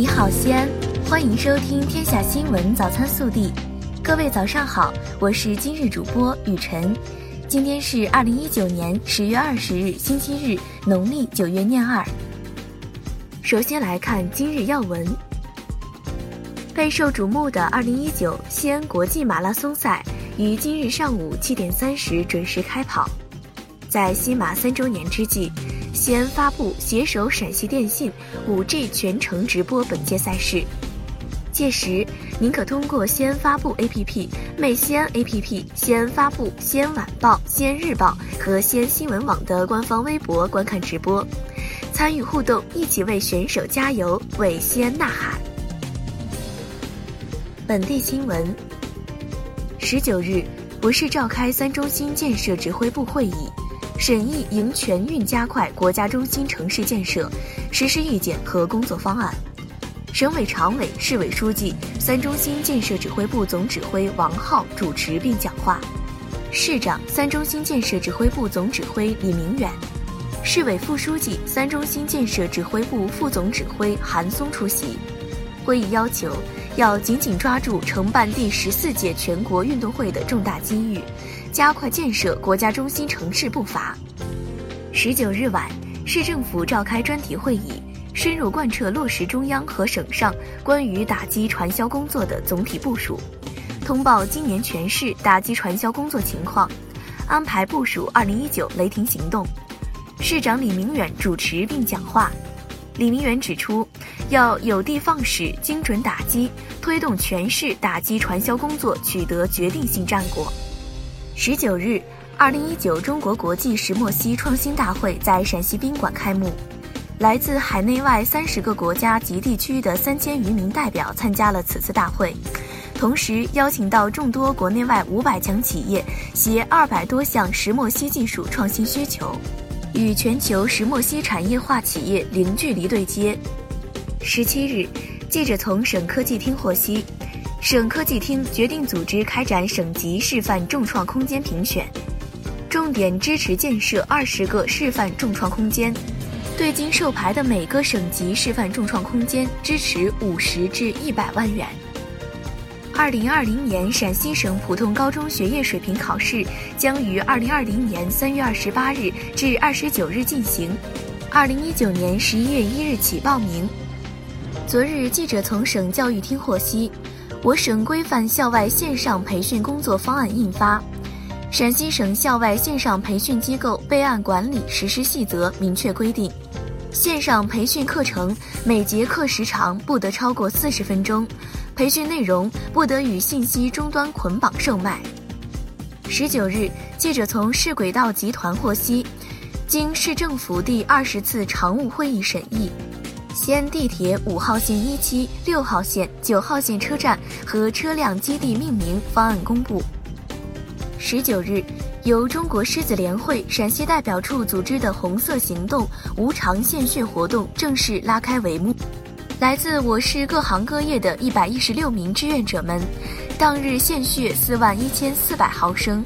你好，西安，欢迎收听《天下新闻早餐速递》。各位早上好，我是今日主播雨晨。今天是二零一九年十月二十日，星期日，农历九月廿二。首先来看今日要闻。备受瞩目的二零一九西安国际马拉松赛于今日上午七点三十准时开跑。在西马三周年之际。西安发布携手陕西电信五 G 全程直播本届赛事，届时您可通过西安发布 APP、魅西安 APP、西安发布、西安晚报、西安日报和西安新闻网的官方微博观看直播，参与互动，一起为选手加油，为西安呐喊。本地新闻：十九日，我市召开三中心建设指挥部会议。审议迎全运加快国家中心城市建设实施意见和工作方案，省委常委、市委书记、三中心建设指挥部总指挥王浩主持并讲话，市长、三中心建设指挥部总指挥李明远，市委副书记、三中心建设指挥部副总指挥韩松出席。会议要求，要紧紧抓住承办第十四届全国运动会的重大机遇。加快建设国家中心城市步伐。十九日晚，市政府召开专题会议，深入贯彻落实中央和省上关于打击传销工作的总体部署，通报今年全市打击传销工作情况，安排部署二零一九雷霆行动。市长李明远主持并讲话。李明远指出，要有的放矢，精准打击，推动全市打击传销工作取得决定性战果。十九日，二零一九中国国际石墨烯创新大会在陕西宾馆开幕，来自海内外三十个国家及地区的三千余名代表参加了此次大会，同时邀请到众多国内外五百强企业携二百多项石墨烯技术创新需求，与全球石墨烯产业化企业零距离对接。十七日，记者从省科技厅获悉。省科技厅决定组织开展省级示范众创空间评选，重点支持建设二十个示范众创空间，对经授牌的每个省级示范众创空间支持五十至一百万元。二零二零年陕西省普通高中学业水平考试将于二零二零年三月二十八日至二十九日进行，二零一九年十一月一日起报名。昨日，记者从省教育厅获悉。我省规范校外线上培训工作方案印发，陕西省校外线上培训机构备案管理实施细则明确规定，线上培训课程每节课时长不得超过四十分钟，培训内容不得与信息终端捆绑售卖。十九日，记者从市轨道集团获悉，经市政府第二十次常务会议审议。西安地铁五号线一期、六号线、九号线车站和车辆基地命名方案公布。十九日，由中国狮子联会陕西代表处组织的“红色行动”无偿献血活动正式拉开帷幕。来自我市各行各业的一百一十六名志愿者们，当日献血四万一千四百毫升。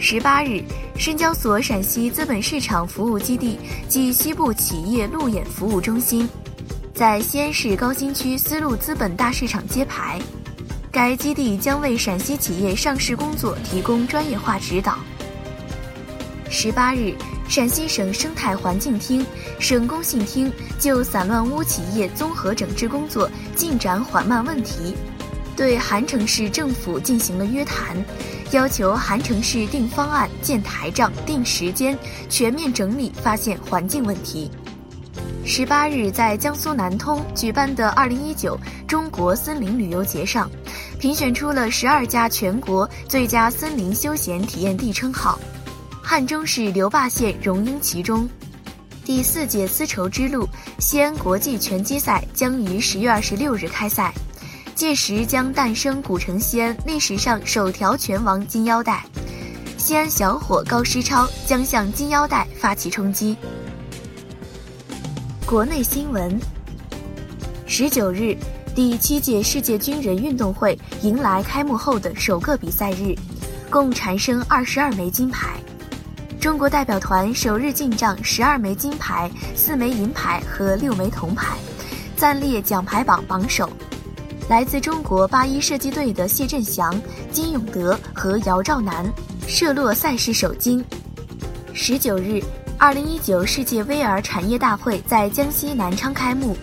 十八日。深交所陕西资本市场服务基地暨西部企业路演服务中心，在西安市高新区丝路资本大市场揭牌。该基地将为陕西企业上市工作提供专业化指导。十八日，陕西省生态环境厅、省工信厅就散乱污企业综合整治工作进展缓慢问题，对韩城市政府进行了约谈。要求韩城市定方案、建台账、定时间，全面整理发现环境问题。十八日，在江苏南通举办的二零一九中国森林旅游节上，评选出了十二家全国最佳森林休闲体验地称号，汉中市留坝县荣膺其中。第四届丝绸之路西安国际拳击赛将于十月二十六日开赛。届时将诞生古城西安历史上首条拳王金腰带，西安小伙高诗超将向金腰带发起冲击。国内新闻：十九日，第七届世界军人运动会迎来开幕后的首个比赛日，共产生二十二枚金牌。中国代表团首日进账十二枚金牌、四枚银牌和六枚铜牌。暂列奖牌榜榜首。来自中国八一射击队的谢振祥、金永德和姚兆南射落赛事首金。十九日，二零一九世界 VR 产业大会在江西南昌开幕，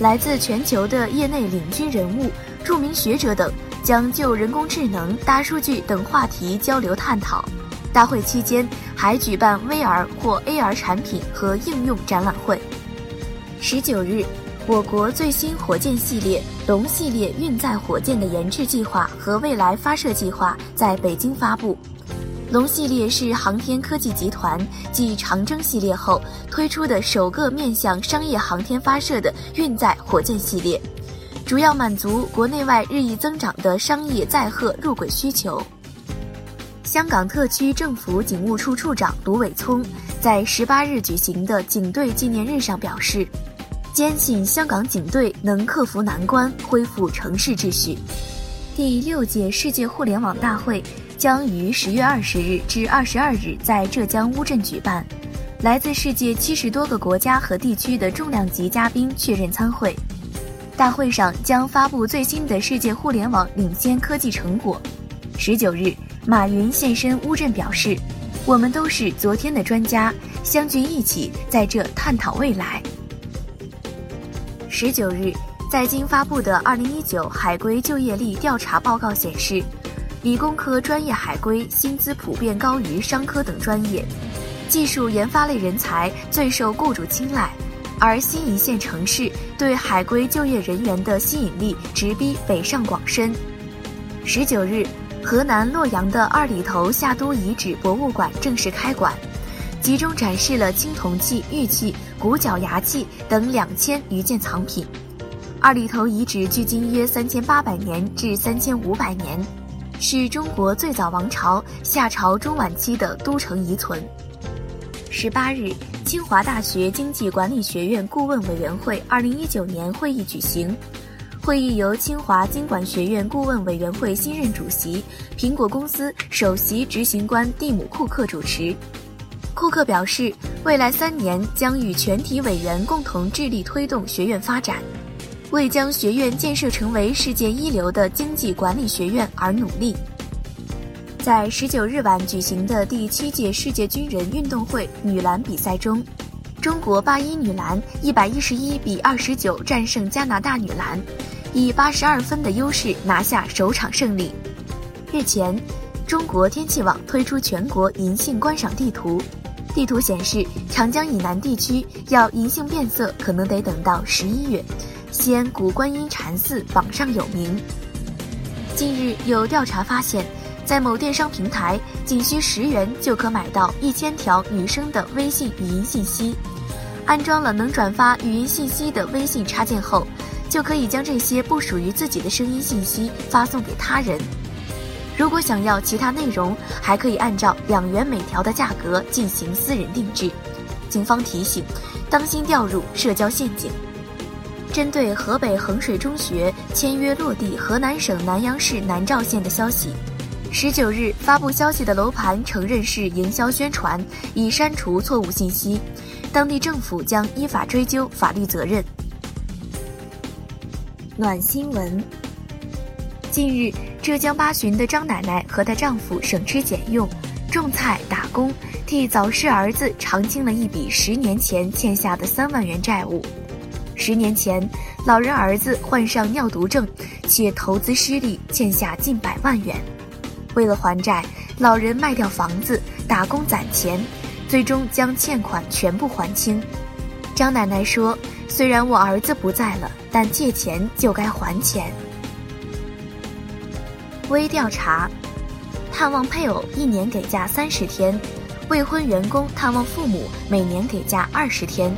来自全球的业内领军人物、著名学者等将就人工智能、大数据等话题交流探讨。大会期间还举办 VR 或 AR 产品和应用展览会。十九日。我国最新火箭系列“龙系列”运载火箭的研制计划和未来发射计划在北京发布。龙系列是航天科技集团继长征系列后推出的首个面向商业航天发射的运载火箭系列，主要满足国内外日益增长的商业载荷入轨需求。香港特区政府警务处处长卢伟聪在十八日举行的警队纪念日上表示。坚信香港警队能克服难关，恢复城市秩序。第六届世界互联网大会将于十月二十日至二十二日在浙江乌镇举办，来自世界七十多个国家和地区的重量级嘉宾确认参会。大会上将发布最新的世界互联网领先科技成果。十九日，马云现身乌镇表示：“我们都是昨天的专家，相聚一起在这探讨未来。”十九日，在京发布的二零一九海归就业力调查报告显示，理工科专业海归薪资普遍高于商科等专业，技术研发类人才最受雇主青睐，而新一线城市对海归就业人员的吸引力直逼北上广深。十九日，河南洛阳的二里头夏都遗址博物馆正式开馆。集中展示了青铜器、玉器、骨角牙器等两千余件藏品。二里头遗址距今约三千八百年至三千五百年，是中国最早王朝夏朝中晚期的都城遗存。十八日，清华大学经济管理学院顾问委员会二零一九年会议举行，会议由清华经管学院顾问委员会新任主席、苹果公司首席执行官蒂姆·库克主持。库克表示，未来三年将与全体委员共同致力推动学院发展，为将学院建设成为世界一流的经济管理学院而努力。在十九日晚举行的第七届世界军人运动会女篮比赛中，中国八一女篮一百一十一比二十九战胜加拿大女篮，以八十二分的优势拿下首场胜利。日前，中国天气网推出全国银杏观赏地图。地图显示，长江以南地区要银杏变色，可能得等到十一月。西安古观音禅寺榜上有名。近日有调查发现，在某电商平台，仅需十元就可买到一千条女生的微信语音信息。安装了能转发语音信息的微信插件后，就可以将这些不属于自己的声音信息发送给他人。如果想要其他内容，还可以按照两元每条的价格进行私人定制。警方提醒，当心掉入社交陷阱。针对河北衡水中学签约落地河南省南阳市南召县的消息，十九日发布消息的楼盘承认是营销宣传，已删除错误信息，当地政府将依法追究法律责任。暖新闻。近日，浙江八旬的张奶奶和她丈夫省吃俭用，种菜打工，替早逝儿子偿清了一笔十年前欠下的三万元债务。十年前，老人儿子患上尿毒症，且投资失利，欠下近百万元。为了还债，老人卖掉房子，打工攒钱，最终将欠款全部还清。张奶奶说：“虽然我儿子不在了，但借钱就该还钱。”微调查：探望配偶一年给假三十天，未婚员工探望父母每年给假二十天。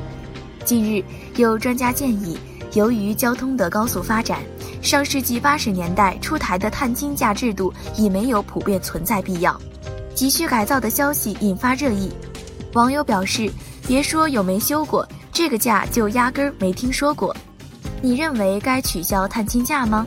近日，有专家建议，由于交通的高速发展，上世纪八十年代出台的探亲假制度已没有普遍存在必要。急需改造的消息引发热议，网友表示：“别说有没修过，这个假就压根儿没听说过。”你认为该取消探亲假吗？